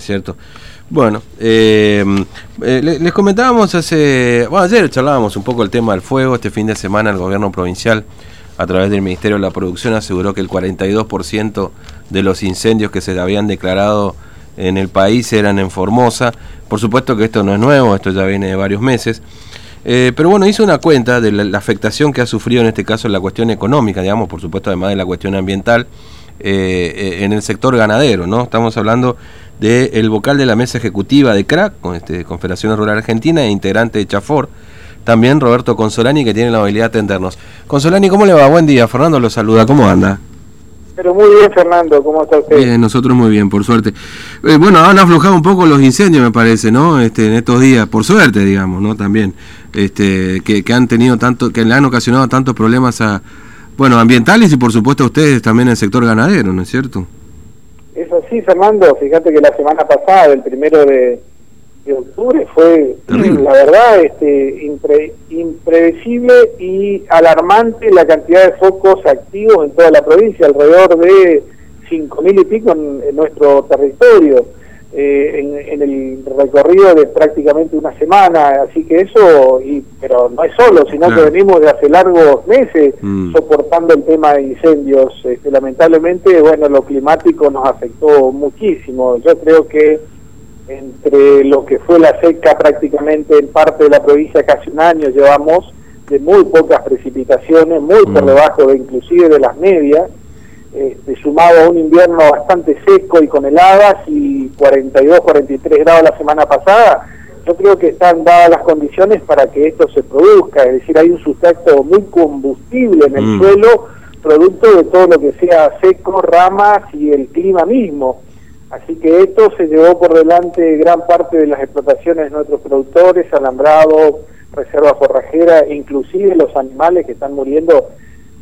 cierto? Bueno, eh, eh, les comentábamos hace, bueno, ayer charlábamos un poco el tema del fuego, este fin de semana el gobierno provincial a través del Ministerio de la Producción aseguró que el 42% de los incendios que se habían declarado en el país eran en Formosa, por supuesto que esto no es nuevo, esto ya viene de varios meses, eh, pero bueno, hizo una cuenta de la, la, afectación que ha sufrido en este caso la cuestión económica, digamos, por supuesto además de la cuestión ambiental, en el sector ganadero, ¿no? Estamos hablando del vocal de la mesa ejecutiva de CRAC, con este, Confederación Rural Argentina, e integrante de Chafor, también Roberto Consolani, que tiene la habilidad de atendernos. Consolani, ¿cómo le va? Buen día, Fernando lo saluda, ¿cómo anda? Pero muy bien, Fernando, ¿cómo está usted? Bien, nosotros muy bien, por suerte. Eh, bueno, han aflojado un poco los incendios, me parece, ¿no? Este, en estos días, por suerte, digamos, ¿no? También, este, que, que han tenido tanto, que le han ocasionado tantos problemas a, bueno, ambientales y por supuesto a ustedes también en el sector ganadero, ¿no es cierto? Así, Fernando. Fíjate que la semana pasada, el primero de, octubre, fue, la verdad, este, impredecible y alarmante la cantidad de focos activos en toda la provincia, alrededor de 5.000 y pico en nuestro territorio. Eh, en, el recorrido de prácticamente una semana, así que eso, y, pero no es solo, sino que venimos de hace largos meses mm. soportando el tema de incendios. Este, lamentablemente, bueno, lo climático nos afectó muchísimo. Yo creo que entre lo que fue la seca prácticamente en parte de la provincia casi un año llevamos de muy pocas precipitaciones, muy por mm. debajo de inclusive de las medias, este, sumado a un invierno bastante seco y con heladas y 42, 43 grados la semana pasada, yo creo que están dadas las condiciones para que esto se produzca, es decir, hay un sustrato muy combustible en el mm. suelo, producto de todo lo que sea seco, ramas y el clima mismo. Así que esto se llevó por delante gran parte de las explotaciones de nuestros productores, alambrado, reserva forrajera, e inclusive los animales que están muriendo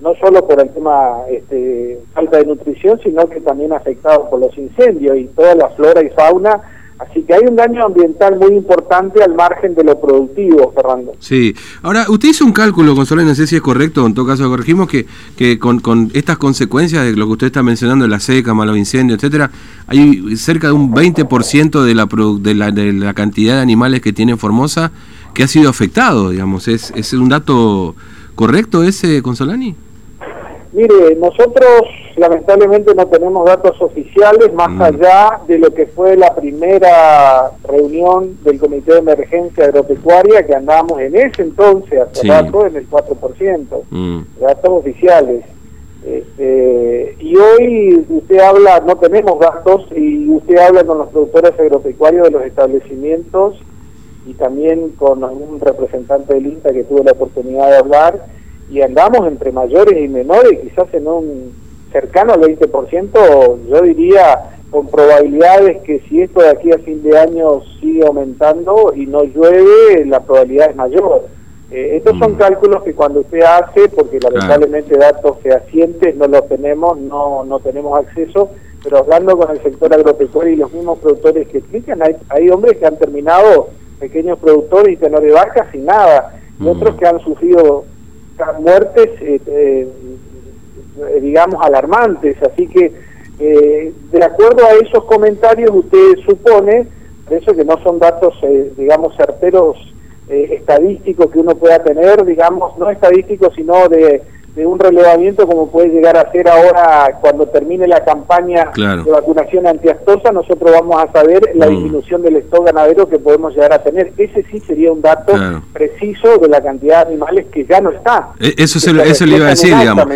no solo por el tema este, falta de nutrición, sino que también afectado por los incendios y toda la flora y fauna. Así que hay un daño ambiental muy importante al margen de lo productivo, Fernando. Sí. Ahora, usted hizo un cálculo, Consuelo, no sé si es correcto, en todo caso corregimos, que, que con, con estas consecuencias de lo que usted está mencionando, la seca, malos incendios, etcétera, hay cerca de un 20% de la, de, la, de la cantidad de animales que tiene Formosa que ha sido afectado, digamos. ¿Es, es un dato correcto ese, Consolani? Mire, nosotros lamentablemente no tenemos datos oficiales más mm. allá de lo que fue la primera reunión del Comité de Emergencia Agropecuaria que andamos en ese entonces, hace rato, en el 4%, mm. datos oficiales. Este, y hoy usted habla, no tenemos datos, y usted habla con los productores agropecuarios de los establecimientos y también con algún representante del INTA que tuve la oportunidad de hablar, y andamos entre mayores y menores, quizás en un cercano al 20%, yo diría con probabilidades que si esto de aquí a fin de año sigue aumentando y no llueve, la probabilidad es mayor. Eh, estos son mm. cálculos que cuando usted hace, porque lamentablemente datos fehacientes no los tenemos, no, no tenemos acceso, pero hablando con el sector agropecuario y los mismos productores que explican, hay, hay hombres que han terminado, pequeños productores y tenores vacas sin nada, y mm. otros que han sufrido muertes, eh, eh, digamos, alarmantes. Así que, eh, de acuerdo a esos comentarios, usted supone, por eso que no son datos, digamos, certeros estadísticos que uno pueda tener, digamos, no estadísticos, sino de de un relevamiento como puede llegar a ser ahora cuando termine la campaña de vacunación antiastosa, nosotros vamos a saber la mm. disminución del stock ganadero que podemos llegar a tener. Ese sí sería un dato preciso de la cantidad de animales que ya no está. E, eso, se, eso le iba a decir, digamos.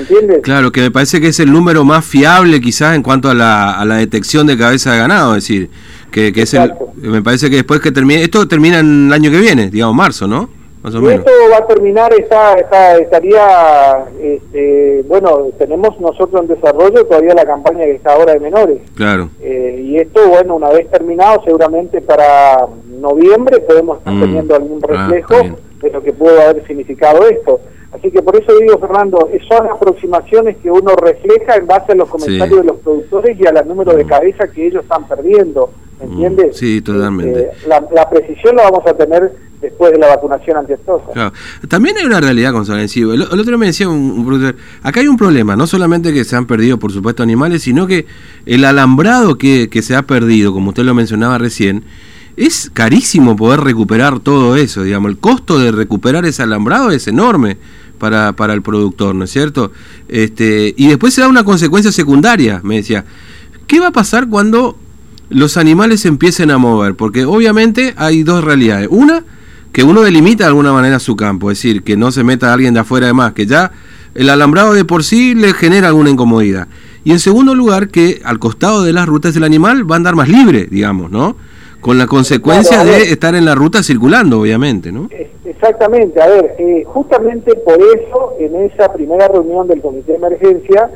claro, que me parece que es el número más fiable quizás en cuanto a la, a la detección de cabeza de ganado, es decir, que, que es el, me parece que después que termine, esto termina en el año que viene, digamos marzo, ¿no? Esto va a terminar, está, está, estaría, este, bueno, tenemos nosotros en desarrollo todavía la campaña que está ahora de menores. Claro. Eh, y esto, bueno, una vez terminado, seguramente para noviembre podemos estar mm. teniendo algún ah, reflejo de lo que puede haber significado esto. Así que por eso digo, Fernando, son aproximaciones que uno refleja en base a los comentarios de los productores y a los números de mm. cabeza que ellos están perdiendo, ¿me mm. entiendes? Sí, totalmente. Este, la, la precisión la vamos a tener después de la vacunación antiaftosa. Claro. También hay una realidad con. El, el, otro me decía un, productor, acá hay un problema, no solamente que se han perdido, por supuesto, animales, sino que el alambrado que, que se ha perdido, como usted lo mencionaba recién, es carísimo poder recuperar todo eso, digamos, el costo de recuperar ese alambrado es enorme para, para el productor, ¿no es cierto? Este, y después se da una consecuencia secundaria, me decía, ¿qué va a pasar cuando los animales empiecen a mover? Porque obviamente hay dos realidades. Una, que uno delimita de alguna manera su campo, es decir, que no se meta alguien de afuera de más, que ya el alambrado de por sí le genera alguna incomodidad. Y en segundo lugar, que al costado de las rutas el animal va a andar más libre, digamos, ¿no? Con la consecuencia claro, de estar en la ruta circulando, obviamente, ¿no? Exactamente, a ver, eh, justamente por eso en esa primera reunión del Comité de Emergencia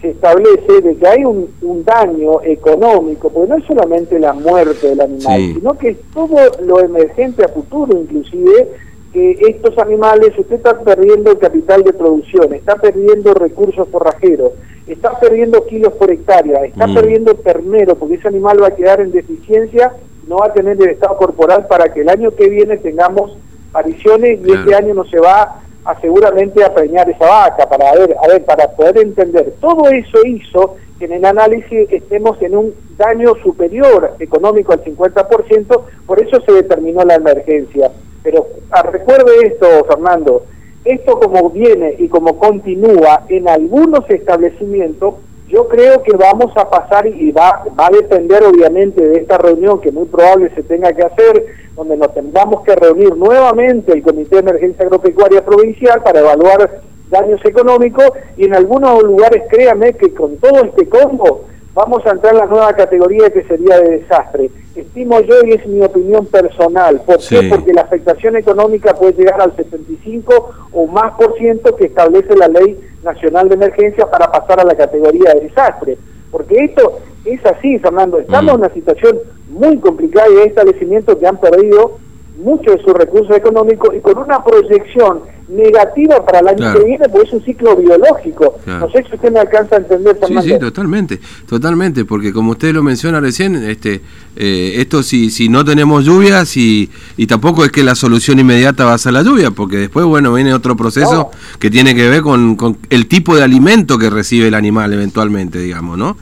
se establece de que hay un, un, daño económico, porque no es solamente la muerte del animal, sí. sino que es todo lo emergente a futuro, inclusive, que estos animales, usted está perdiendo el capital de producción, está perdiendo recursos forrajeros, está perdiendo kilos por hectárea, está mm. perdiendo ternero, porque ese animal va a quedar en deficiencia, no va a tener el estado corporal para que el año que viene tengamos apariciones y claro. este año no se va a seguramente a preñar esa vaca para ver, a ver, para poder entender. Todo eso hizo que en el análisis estemos en un daño superior económico al 50%, por eso se determinó la emergencia. Pero ah, recuerde esto, Fernando, esto como viene y como continúa en algunos establecimientos, yo creo que vamos a pasar y va, va a depender obviamente de esta reunión que muy probable se tenga que hacer, donde nos tengamos que reunir nuevamente el Comité de Emergencia Agropecuaria Provincial para evaluar daños económicos y en algunos lugares créame que con todo este combo vamos a entrar en la nueva categoría que sería de desastre. Estimo yo, y es mi opinión personal, ¿por sí. qué? Porque la afectación económica puede llegar al 75 o más por ciento que establece la Ley Nacional de Emergencia para pasar a la categoría de desastre. Porque esto es así, Fernando, estamos mm. en una situación muy complicada y hay establecimientos que han perdido mucho de sus recursos económicos y con una proyección negativa para el año claro. que viene, porque es un ciclo biológico. Claro. No sé si usted me alcanza a entender, Fernando. Sí, sí, totalmente, totalmente, porque como usted lo menciona recién, este, eh, esto si, si no tenemos lluvias y, y tampoco es que la solución inmediata va a ser la lluvia, porque después, bueno, viene otro proceso no. que tiene que ver con, con el tipo de alimento que recibe el animal eventualmente, digamos, ¿no?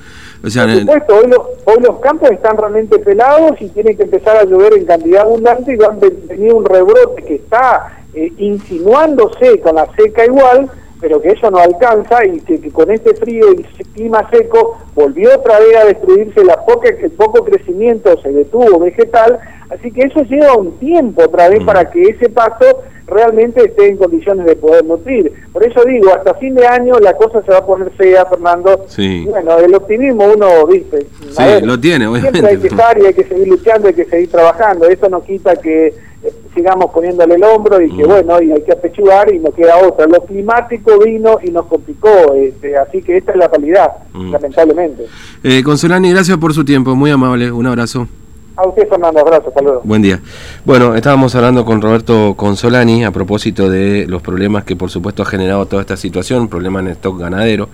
O sea, Por supuesto, hoy, lo, hoy, los campos están realmente pelados y tienen que empezar a llover en cantidad abundante y van a venir un rebrote que está eh, insinuándose con la seca igual, pero que eso no alcanza y que, que, con este frío y clima seco volvió otra vez a destruirse la poca, el poco crecimiento se detuvo vegetal, así que eso lleva un tiempo otra vez mm. para que ese paso realmente esté en condiciones de poder nutrir. Por eso digo, hasta fin de año la cosa se va a poner fea, Fernando. Sí. Bueno, el optimismo uno, viste. Sí, ver, lo tiene, obviamente. Siempre hay que estar y hay que seguir luchando, hay que seguir trabajando. Eso no quita que eh, sigamos poniéndole el hombro y que mm. bueno, y hay que apechugar y no queda otra. Lo climático vino y nos complicó, este, así que esta es la realidad, mm. lamentablemente. Eh, Consolani, gracias por su tiempo, muy amable, un abrazo. A usted, Fernando, abrazo, luego. Buen día. Bueno, estábamos hablando con Roberto Consolani a propósito de los problemas que por supuesto ha generado toda esta situación, problemas en el stock ganadero.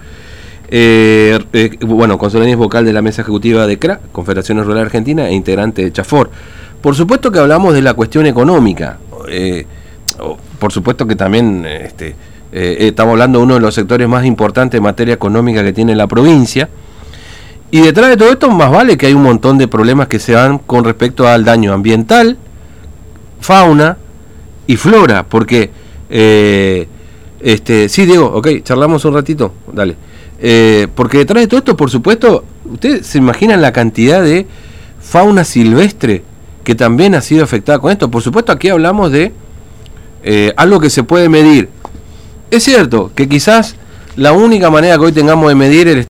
Eh, eh, bueno, Consolani es vocal de la mesa ejecutiva de CRA, Confederación Rural Argentina, e integrante de Chafor. Por supuesto que hablamos de la cuestión económica. Eh, por supuesto que también este, eh, estamos hablando de uno de los sectores más importantes en materia económica que tiene la provincia. Y detrás de todo esto, más vale que hay un montón de problemas que se dan con respecto al daño ambiental, fauna y flora, porque, eh, este, sí, Diego, ok, charlamos un ratito, dale. Porque detrás de todo esto, por supuesto, ustedes se imaginan la cantidad de fauna silvestre que también ha sido afectada con esto. Por supuesto, aquí hablamos de eh, algo que se puede medir. Es cierto que quizás la única manera que hoy tengamos de medir el